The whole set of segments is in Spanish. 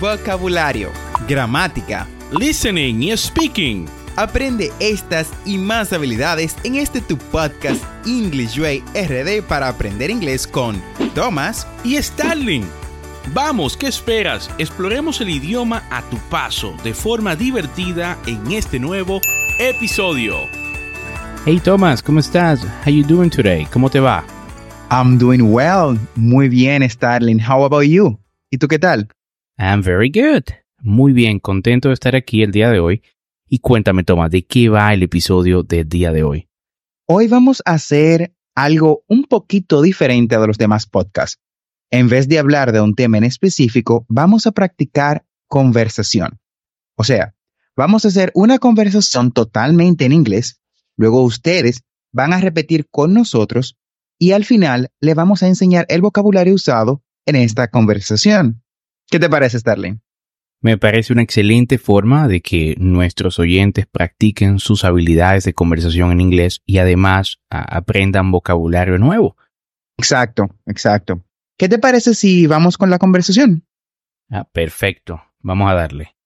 vocabulario, gramática, listening y speaking. Aprende estas y más habilidades en este tu podcast English Way RD para aprender inglés con Thomas y Starling. Vamos, ¿qué esperas? Exploremos el idioma a tu paso de forma divertida en este nuevo episodio. Hey Thomas, ¿cómo estás? How you doing today? ¿Cómo te va? I'm doing well. Muy bien, Starling. How about you? ¿Y tú qué tal? I'm very good. Muy bien, contento de estar aquí el día de hoy. Y cuéntame, Thomas, ¿de qué va el episodio del día de hoy? Hoy vamos a hacer algo un poquito diferente de los demás podcasts. En vez de hablar de un tema en específico, vamos a practicar conversación. O sea, vamos a hacer una conversación totalmente en inglés, luego ustedes van a repetir con nosotros y al final le vamos a enseñar el vocabulario usado en esta conversación. ¿Qué te parece, Starling? Me parece una excelente forma de que nuestros oyentes practiquen sus habilidades de conversación en inglés y además aprendan vocabulario nuevo. Exacto, exacto. ¿Qué te parece si vamos con la conversación? Ah, perfecto. Vamos a darle.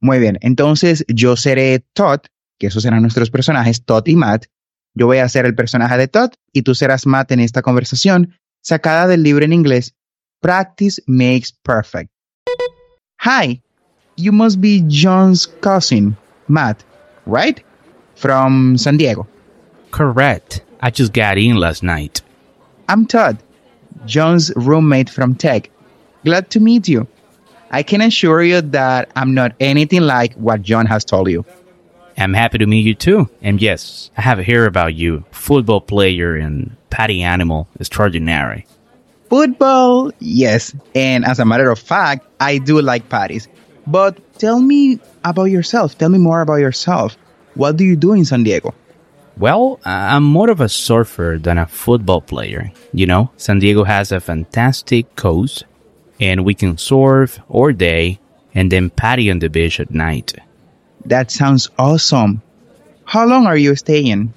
Muy bien. Entonces yo seré Todd, que esos serán nuestros personajes, Todd y Matt. Yo voy a ser el personaje de Todd y tú serás Matt en esta conversación, sacada del libro en inglés Practice Makes Perfect. Hi, you must be John's cousin, Matt, right? From San Diego. Correct. I just got in last night. I'm Todd, John's roommate from Tech. Glad to meet you. I can assure you that I'm not anything like what John has told you. I'm happy to meet you too. And yes, I have heard about you. Football player and patty animal extraordinary. Football, yes. And as a matter of fact, I do like parties. But tell me about yourself. Tell me more about yourself. What do you do in San Diego? Well, uh, I'm more of a surfer than a football player. You know, San Diego has a fantastic coast, and we can surf all day and then party on the beach at night. That sounds awesome. How long are you staying?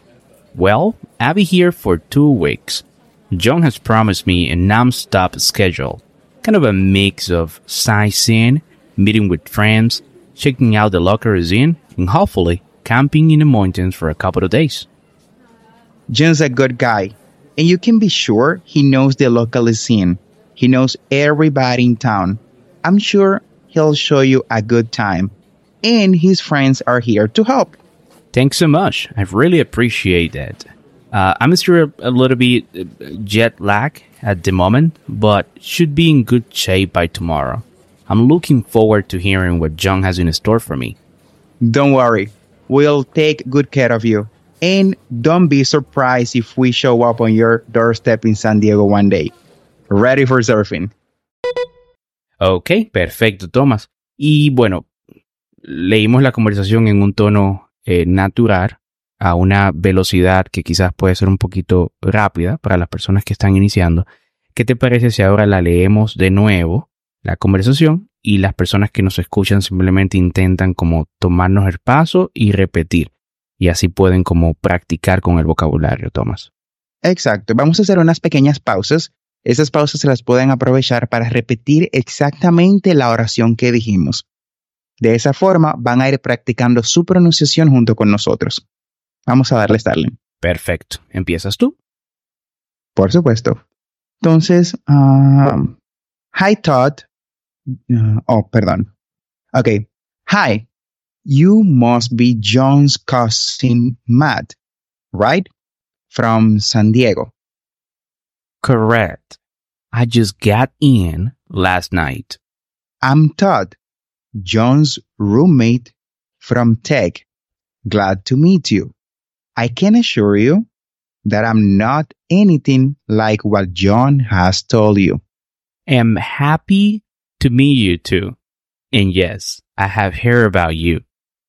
Well, I'll be here for two weeks. John has promised me a non-stop schedule, kind of a mix of sightseeing, meeting with friends, checking out the local scene, and hopefully camping in the mountains for a couple of days. John's a good guy, and you can be sure he knows the local scene. He knows everybody in town. I'm sure he'll show you a good time, and his friends are here to help. Thanks so much. I really appreciate that. Uh, I'm still a little bit uh, jet lag at the moment, but should be in good shape by tomorrow. I'm looking forward to hearing what John has in store for me. Don't worry, we'll take good care of you. And don't be surprised if we show up on your doorstep in San Diego one day. Ready for surfing. Ok, perfecto, Thomas. Y bueno, leímos la conversación en un tono eh, natural, a una velocidad que quizás puede ser un poquito rápida para las personas que están iniciando. ¿Qué te parece si ahora la leemos de nuevo, la conversación, y las personas que nos escuchan simplemente intentan como tomarnos el paso y repetir? Y así pueden como practicar con el vocabulario, Tomás. Exacto. Vamos a hacer unas pequeñas pausas. Esas pausas se las pueden aprovechar para repetir exactamente la oración que dijimos. De esa forma van a ir practicando su pronunciación junto con nosotros. Vamos a darle Starling. Perfecto. ¿Empiezas tú? Por supuesto. Entonces, um, hi Todd. Uh, oh, perdón. Ok. Hi. You must be John's cousin Matt, right? From San Diego. Correct. I just got in last night. I'm Todd, John's roommate from Tech. Glad to meet you. I can assure you that I'm not anything like what John has told you. Am happy to meet you too. And yes, I have heard about you.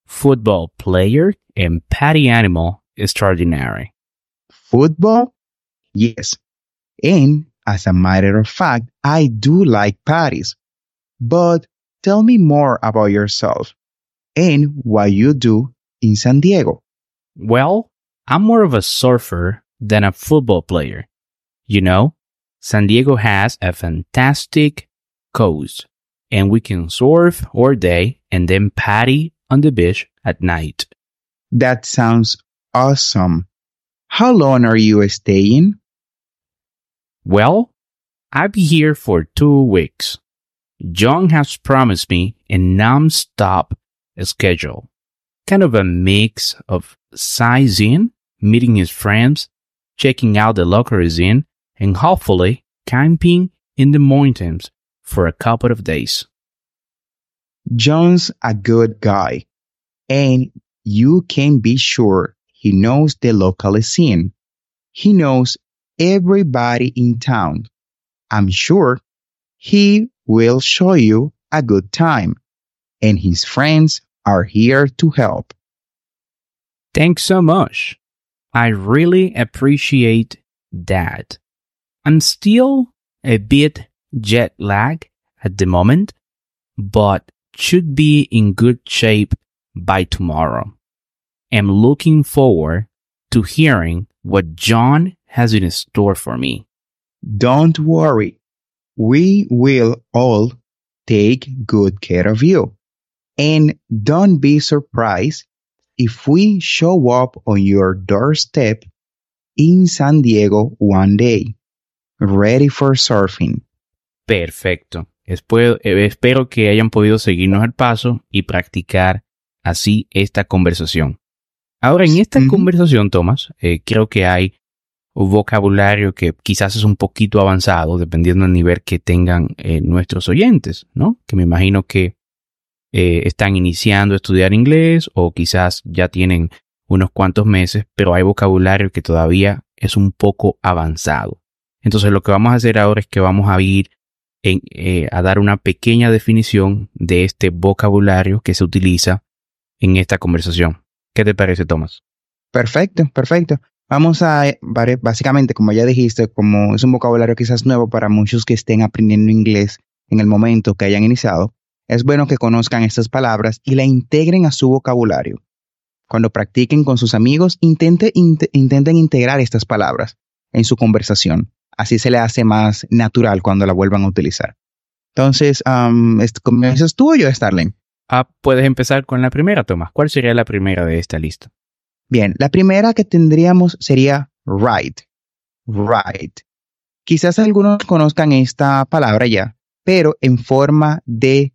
Football player and patty animal extraordinary. Football? Yes. And as a matter of fact, I do like patties. But tell me more about yourself and what you do in San Diego. Well, I'm more of a surfer than a football player. You know, San Diego has a fantastic coast, and we can surf all day and then party on the beach at night. That sounds awesome. How long are you staying? Well, I'll be here for two weeks. John has promised me a non-stop schedule, kind of a mix of sightseeing, meeting his friends, checking out the local inn, and hopefully camping in the mountains for a couple of days. John's a good guy, and you can be sure he knows the local scene. He knows everybody in town. I'm sure he will show you a good time, and his friends are here to help. Thanks so much. I really appreciate that. I'm still a bit jet lag at the moment, but should be in good shape by tomorrow. I'm looking forward to hearing what John has in store for me. Don't worry. We will all take good care of you. And don't be surprised if we show up on your doorstep in San Diego one day, ready for surfing. Perfecto. Espero, eh, espero que hayan podido seguirnos al paso y practicar así esta conversación. Ahora, en esta conversación, Tomás, eh, creo que hay un vocabulario que quizás es un poquito avanzado, dependiendo del nivel que tengan eh, nuestros oyentes, ¿no? Que me imagino que eh, están iniciando a estudiar inglés o quizás ya tienen unos cuantos meses, pero hay vocabulario que todavía es un poco avanzado. Entonces, lo que vamos a hacer ahora es que vamos a ir en, eh, a dar una pequeña definición de este vocabulario que se utiliza en esta conversación. ¿Qué te parece, Tomás? Perfecto, perfecto. Vamos a, eh, básicamente, como ya dijiste, como es un vocabulario quizás nuevo para muchos que estén aprendiendo inglés en el momento que hayan iniciado, es bueno que conozcan estas palabras y la integren a su vocabulario. Cuando practiquen con sus amigos, intente- int- intenten integrar estas palabras en su conversación. Así se le hace más natural cuando la vuelvan a utilizar. Entonces, um, ¿comienzas tú o yo, Starling? Ah, puedes empezar con la primera, Tomás. ¿Cuál sería la primera de esta lista? Bien, la primera que tendríamos sería right. Right. Quizás algunos conozcan esta palabra ya, pero en forma de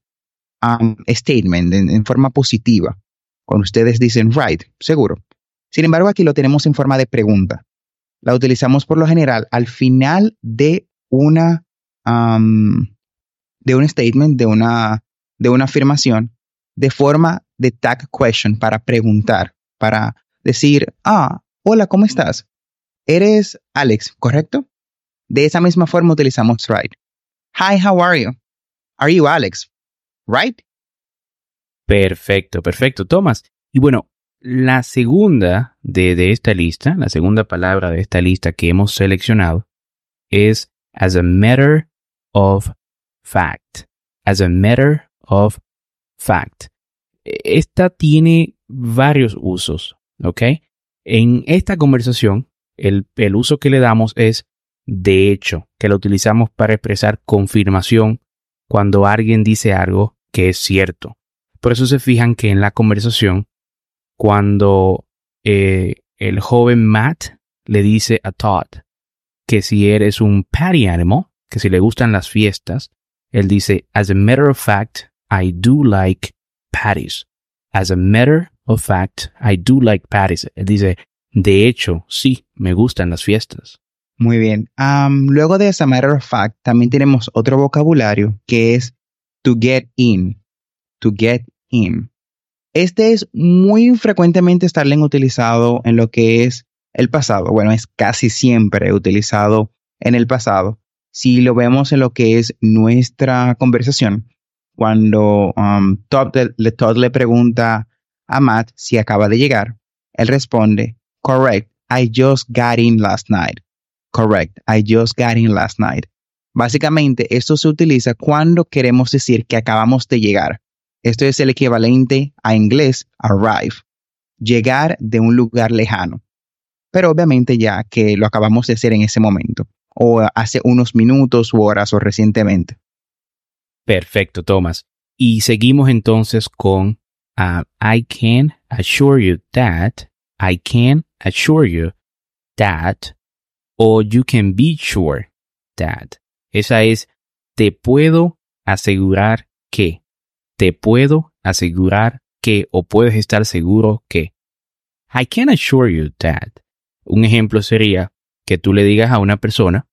um, statement, en, forma positiva. Cuando ustedes dicen right, seguro. Sin embargo, aquí lo tenemos en forma de pregunta. La utilizamos por lo general al final de una um, de un statement, de una, de una afirmación, de forma de tag question para preguntar, para decir, ah, hola, ¿cómo estás? Eres Alex, ¿correcto? De esa misma forma utilizamos right. Hi, how are you? Are you Alex? Right? Perfecto, perfecto, Tomás. Y bueno, la segunda de, de esta lista, la segunda palabra de esta lista que hemos seleccionado es as a matter of fact. As a matter of fact. Esta tiene varios usos, ¿ok? En esta conversación, el, el uso que le damos es de hecho, que lo utilizamos para expresar confirmación cuando alguien dice algo que es cierto. Por eso se fijan que en la conversación, cuando eh, el joven Matt le dice a Todd que si eres un party animal, que si le gustan las fiestas, él dice, as a matter of fact, I do like patties. As a matter of fact, I do like patties. Él dice, de hecho, sí, me gustan las fiestas. Muy bien. Luego de esa matter of fact, también tenemos otro vocabulario que es to get in. To get in. Este es muy frecuentemente Starling utilizado en lo que es el pasado. Bueno, es casi siempre utilizado en el pasado. Si lo vemos en lo que es nuestra conversación, cuando um, Todd, le, Todd le pregunta a Matt si acaba de llegar, él responde, correct, I just got in last night. Correct, I just got in last night. Básicamente, esto se utiliza cuando queremos decir que acabamos de llegar. Esto es el equivalente a inglés arrive, llegar de un lugar lejano. Pero obviamente ya que lo acabamos de hacer en ese momento, o hace unos minutos u horas o recientemente. Perfecto, Thomas. Y seguimos entonces con uh, I can assure you that, I can assure you that, o you can be sure that. Esa es, te puedo asegurar que, te puedo asegurar que, o puedes estar seguro que. I can assure you that. Un ejemplo sería que tú le digas a una persona,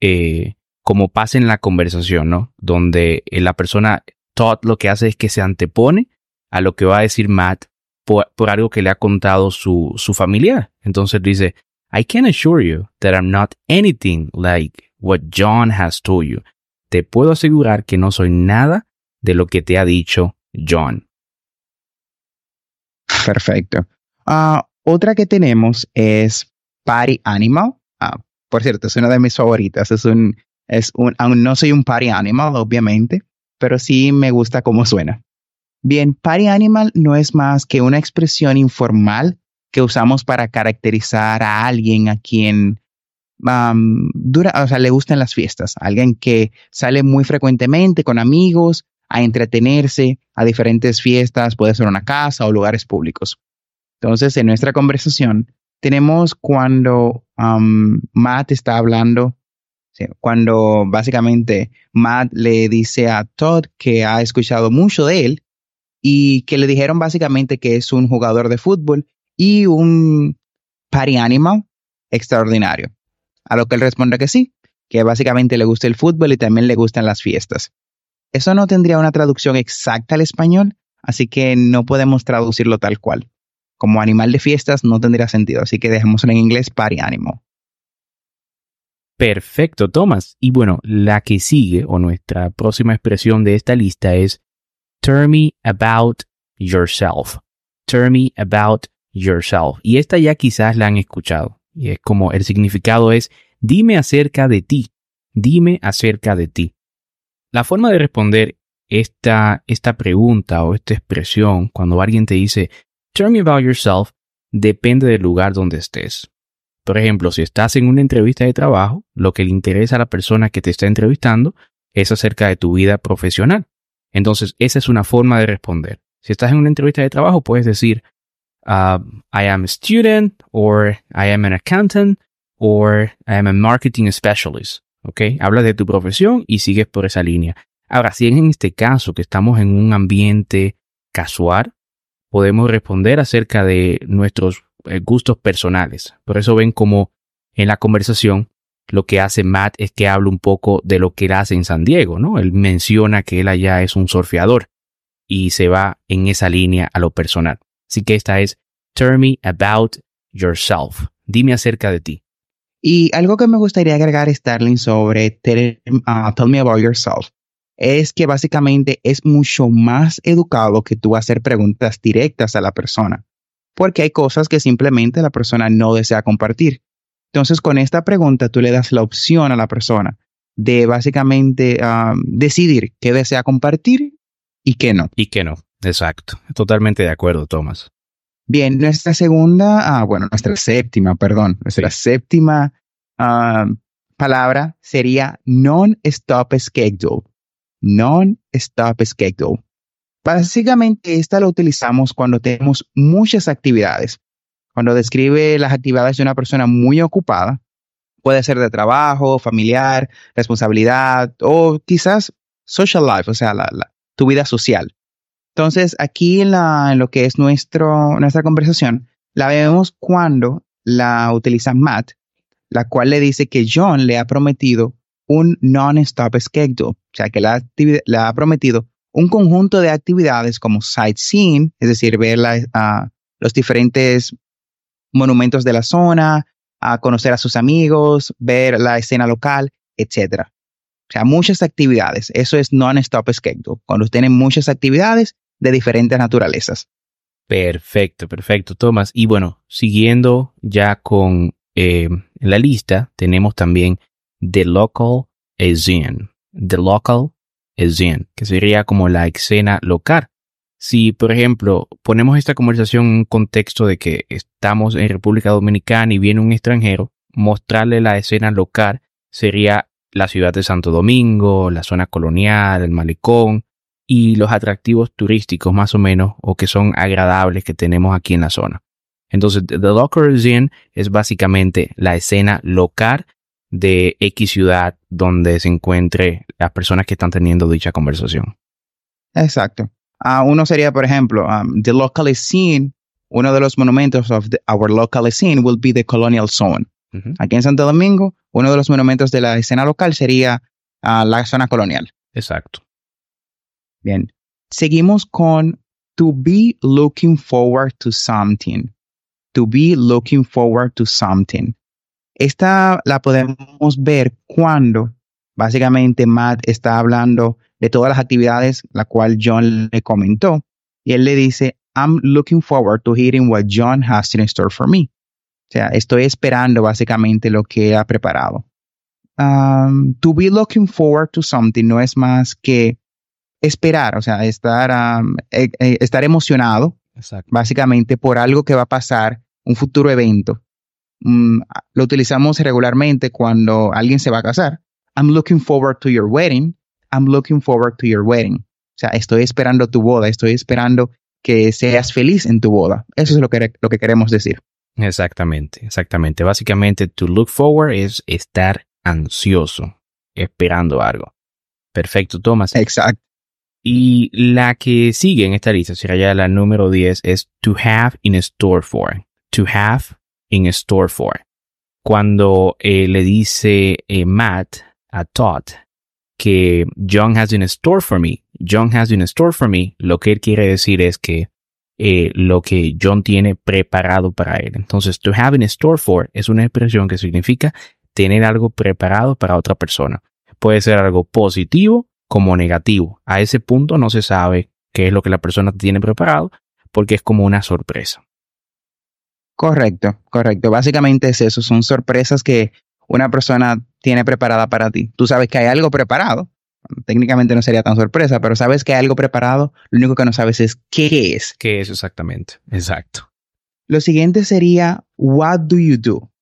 eh, como pasa en la conversación, ¿no? Donde la persona Todd lo que hace es que se antepone a lo que va a decir Matt por, algo que le ha contado su, su familiar. Entonces dice, I can assure you that I'm not anything like what John has told you. Te puedo asegurar que no soy nada de lo que te ha dicho John. Perfecto. Ah, otra que tenemos es Party Animal. Ah, por cierto, es una de mis favoritas. Es un, es un, aún no soy un Party Animal, obviamente, pero sí me gusta cómo suena. Bien, Party Animal no es más que una expresión informal que usamos para caracterizar a alguien a quien dura, o sea, le gustan las fiestas, alguien que sale muy frecuentemente con amigos a entretenerse a diferentes fiestas, puede ser una casa o lugares públicos. Entonces, en nuestra conversación, tenemos cuando Matt está hablando, cuando básicamente Matt le dice a Todd que ha escuchado mucho de él y que le dijeron básicamente que es un jugador de fútbol y un party animal extraordinario. A lo que él responde que sí, que básicamente le gusta el fútbol y también le gustan las fiestas. Eso no tendría una traducción exacta al español, así que no podemos traducirlo tal cual. Como animal de fiestas no tendría sentido, así que dejémoslo en inglés party animal. Perfecto, Thomas. Y bueno, la que sigue o nuestra próxima expresión de esta lista es Tell me about yourself. Tell me about yourself. Y esta ya quizás la han escuchado. Y es como el significado es dime acerca de ti. Dime acerca de ti. La forma de responder esta, esta pregunta o esta expresión cuando alguien te dice Tell me about yourself depende del lugar donde estés. Por ejemplo, si estás en una entrevista de trabajo, lo que le interesa a la persona que te está entrevistando es acerca de tu vida profesional. Entonces, esa es una forma de responder. Si estás en una entrevista de trabajo, puedes decir, uh, I am a student, or I am an accountant, or I am a marketing specialist. ¿Ok? Hablas de tu profesión y sigues por esa línea. Ahora, si en este caso que estamos en un ambiente casual, podemos responder acerca de nuestros eh, gustos personales. Por eso ven como en la conversación lo que hace Matt es que habla un poco de lo que él hace en San Diego, ¿no? Él menciona que él allá es un surfeador y se va en esa línea a lo personal. Así que esta es Tell me about yourself. Dime acerca de ti. Y algo que me gustaría agregar, Starling, sobre tell, uh, tell me about yourself, es que básicamente es mucho más educado que tú hacer preguntas directas a la persona, porque hay cosas que simplemente la persona no desea compartir. Entonces, con esta pregunta, tú le das la opción a la persona de básicamente decidir qué desea compartir y qué no. Y qué no, exacto. Totalmente de acuerdo, Tomás. Bien, nuestra segunda, ah, bueno, nuestra séptima, perdón, nuestra séptima palabra sería non-stop schedule. Non-stop schedule. Básicamente, esta la utilizamos cuando tenemos muchas actividades cuando describe las actividades de una persona muy ocupada, puede ser de trabajo, familiar, responsabilidad o quizás social life, o sea, tu vida social. Entonces, aquí en, la, lo que es nuestro, nuestra conversación, la vemos cuando la utiliza Matt, la cual le dice que John le ha prometido un non-stop schedule, o sea, que le ha, prometido un conjunto de actividades como sightseeing, es decir, ver los diferentes monumentos de la zona, a conocer a sus amigos, ver la escena local, etc. O sea, muchas actividades. Eso es non-stop schedule, cuando tienen muchas actividades de diferentes naturalezas. Perfecto, perfecto, Tomás. Y bueno, siguiendo ya con eh, la lista, tenemos también The Local Scene. The Local Scene, que sería como la escena local. Si, por ejemplo, ponemos esta conversación en un contexto de que estamos en República Dominicana y viene un extranjero, mostrarle la escena local sería la ciudad de Santo Domingo, la zona colonial, el malecón y los atractivos turísticos más o menos o que son agradables que tenemos aquí en la zona. Entonces, The Locker Inn es básicamente la escena local de X ciudad donde se encuentre las personas que están teniendo dicha conversación. Exacto. Uh, uno sería, por ejemplo, um, the local scene. Uno de los monumentos of the, our local scene will be the colonial zone. Uh -huh. Aquí en Santo Domingo, uno de los monumentos de la escena local sería uh, la zona colonial. Exacto. Bien. Seguimos con to be looking forward to something. To be looking forward to something. Esta la podemos ver cuando básicamente Matt está hablando de todas las actividades la cual John le comentó y él le dice, I'm looking forward to hearing what John has in store for me. O sea, estoy esperando básicamente lo que ha preparado. Um, to be looking forward to something no es más que esperar, o sea, estar, um, eh, eh, estar emocionado Exacto. básicamente por algo que va a pasar, un futuro evento. Um, lo utilizamos regularmente cuando alguien se va a casar. I'm looking forward to your wedding. I'm looking forward to your wedding. O sea, estoy esperando tu boda, estoy esperando que seas feliz en tu boda. Eso es lo que, lo que queremos decir. Exactamente, exactamente. Básicamente, to look forward es estar ansioso, esperando algo. Perfecto, Thomas. Exacto. Y la que sigue en esta lista, será ya la número 10, es to have in store for. To have in store for. Cuando eh, le dice eh, Matt a Todd que John has in store for me, John has in store for me, lo que él quiere decir es que eh, lo que John tiene preparado para él. Entonces, to have in store for es una expresión que significa tener algo preparado para otra persona. Puede ser algo positivo como negativo. A ese punto no se sabe qué es lo que la persona tiene preparado porque es como una sorpresa. Correcto, correcto. Básicamente es eso, son sorpresas que una persona tiene preparada para ti. Tú sabes que hay algo preparado. Técnicamente no sería tan sorpresa, pero sabes que hay algo preparado. Lo único que no sabes es qué es. ¿Qué es exactamente? Exacto. Lo siguiente sería, what do you do?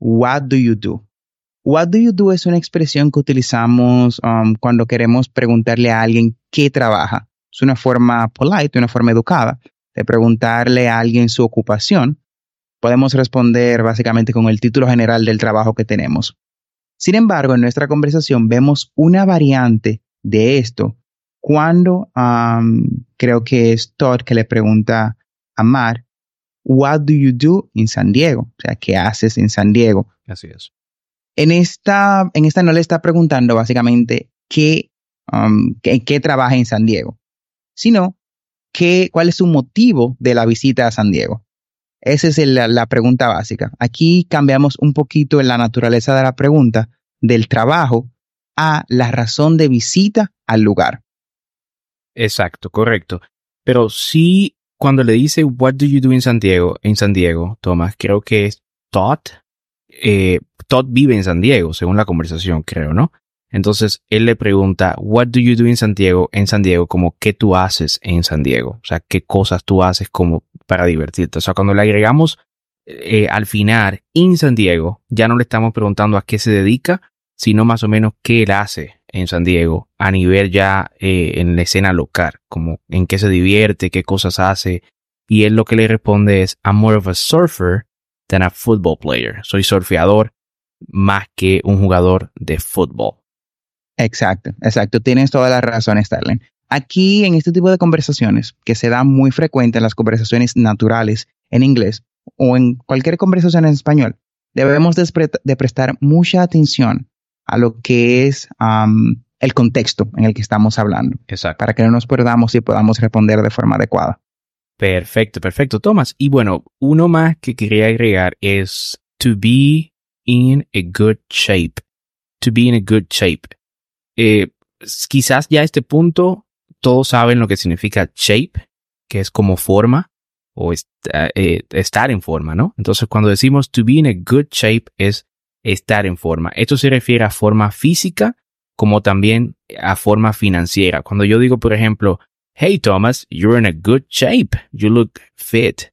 What do you do? What do you do es una expresión que utilizamos um, cuando queremos preguntarle a alguien qué trabaja. Es una forma polite, una forma educada de preguntarle a alguien su ocupación. Podemos responder básicamente con el título general del trabajo que tenemos. Sin embargo, en nuestra conversación vemos una variante de esto cuando um, creo que es Todd que le pregunta a Mar, What do you do in San Diego? O sea, ¿qué haces en San Diego? Así es. En esta, en esta no le está preguntando básicamente qué, um, qué, qué trabaja en San Diego, sino qué, cuál es su motivo de la visita a San Diego. Esa es la, pregunta básica. Aquí cambiamos un poquito en la naturaleza de la pregunta del trabajo a la razón de visita al lugar. Exacto, correcto. Pero sí, cuando le dice What do you do in San Diego, en San Diego, Tomás, creo que es Todd. Eh, Todd vive en San Diego, según la conversación, creo, ¿no? Entonces él le pregunta, What do you do in San Diego? En San Diego, como qué tú haces en San Diego, o sea, qué cosas tú haces como para divertirte. O sea, cuando le agregamos eh, al final en San Diego, ya no le estamos preguntando a qué se dedica, sino más o menos qué él hace en San Diego a nivel ya eh, en la escena local, como en qué se divierte, qué cosas hace. Y él lo que le responde es, I'm more of a surfer than a football player. Soy surfeador más que un jugador de fútbol. Exacto, exacto. Tienes toda la razón, Starling. Aquí, en este tipo de conversaciones, que se da muy frecuente en las conversaciones naturales en inglés o en cualquier conversación en español, debemos de, pre de prestar mucha atención a lo que es um, el contexto en el que estamos hablando. Exacto. Para que no nos perdamos y podamos responder de forma adecuada. Perfecto, perfecto, Tomás. Y bueno, uno más que quería agregar es to be in a good shape. To be in a good shape. Eh, quizás ya a este punto todos saben lo que significa shape, que es como forma o est eh, estar en forma, ¿no? Entonces cuando decimos to be in a good shape es estar en forma. Esto se refiere a forma física como también a forma financiera. Cuando yo digo, por ejemplo, hey Thomas, you're in a good shape, you look fit.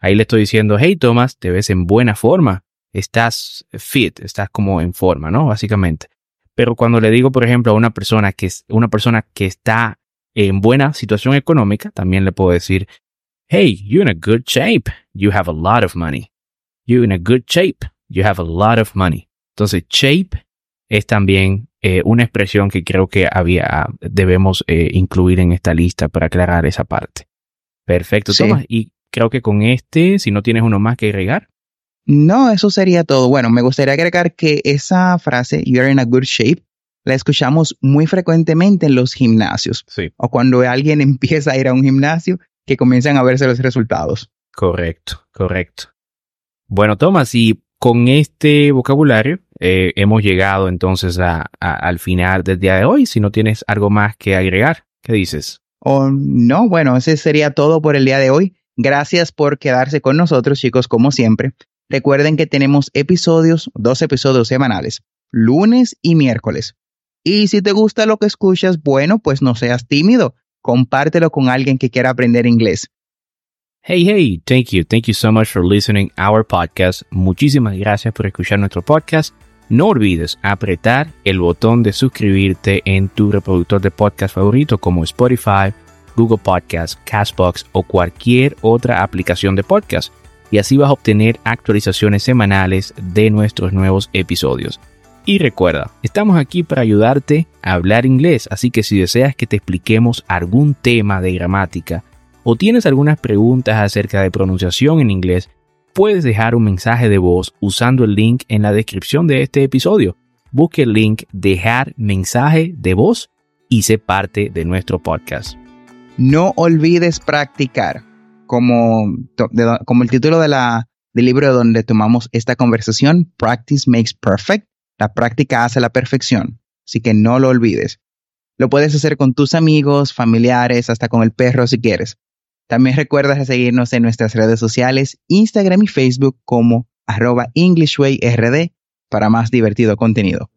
Ahí le estoy diciendo, hey Thomas, te ves en buena forma, estás fit, estás como en forma, ¿no? Básicamente. Pero cuando le digo, por ejemplo, a una persona que es una persona que está en buena situación económica, también le puedo decir, hey, you're in a good shape. You have a lot of money. You're in a good shape. You have a lot of money. Entonces, shape es también eh, una expresión que creo que había, debemos eh, incluir en esta lista para aclarar esa parte. Perfecto, Tomás. Y creo que con este, si no tienes uno más que agregar. No, eso sería todo. Bueno, me gustaría agregar que esa frase, you're in a good shape, la escuchamos muy frecuentemente en los gimnasios. Sí. O cuando alguien empieza a ir a un gimnasio, que comienzan a verse los resultados. Correcto, correcto. Bueno, Tomás, y con este vocabulario eh, hemos llegado entonces al final del día de hoy. Si no tienes algo más que agregar, ¿qué dices? Oh, no, bueno, ese sería todo por el día de hoy. Gracias por quedarse con nosotros, chicos, como siempre. Recuerden que tenemos episodios, dos episodios semanales, lunes y miércoles. Y si te gusta lo que escuchas, bueno, pues no seas tímido. Compártelo con alguien que quiera aprender inglés. Hey, hey, thank you. Thank you so much for listening our podcast. Muchísimas gracias por escuchar nuestro podcast. No olvides apretar el botón de suscribirte en tu reproductor de podcast favorito como Spotify, Google Podcasts, Castbox o cualquier otra aplicación de podcast. Y así vas a obtener actualizaciones semanales de nuestros nuevos episodios. Y recuerda, estamos aquí para ayudarte a hablar inglés, así que si deseas que te expliquemos algún tema de gramática o tienes algunas preguntas acerca de pronunciación en inglés, puedes dejar un mensaje de voz usando el link en la descripción de este episodio. Busque el link Dejar mensaje de voz y sé parte de nuestro podcast. No olvides practicar, como, el título de la, del libro donde tomamos esta conversación, Practice Makes Perfect. La práctica hace la perfección, así que no lo olvides. Lo puedes hacer con tus amigos, familiares, hasta con el perro si quieres. También recuerda seguirnos en nuestras redes sociales, Instagram y Facebook como arroba EnglishWayRD para más divertido contenido.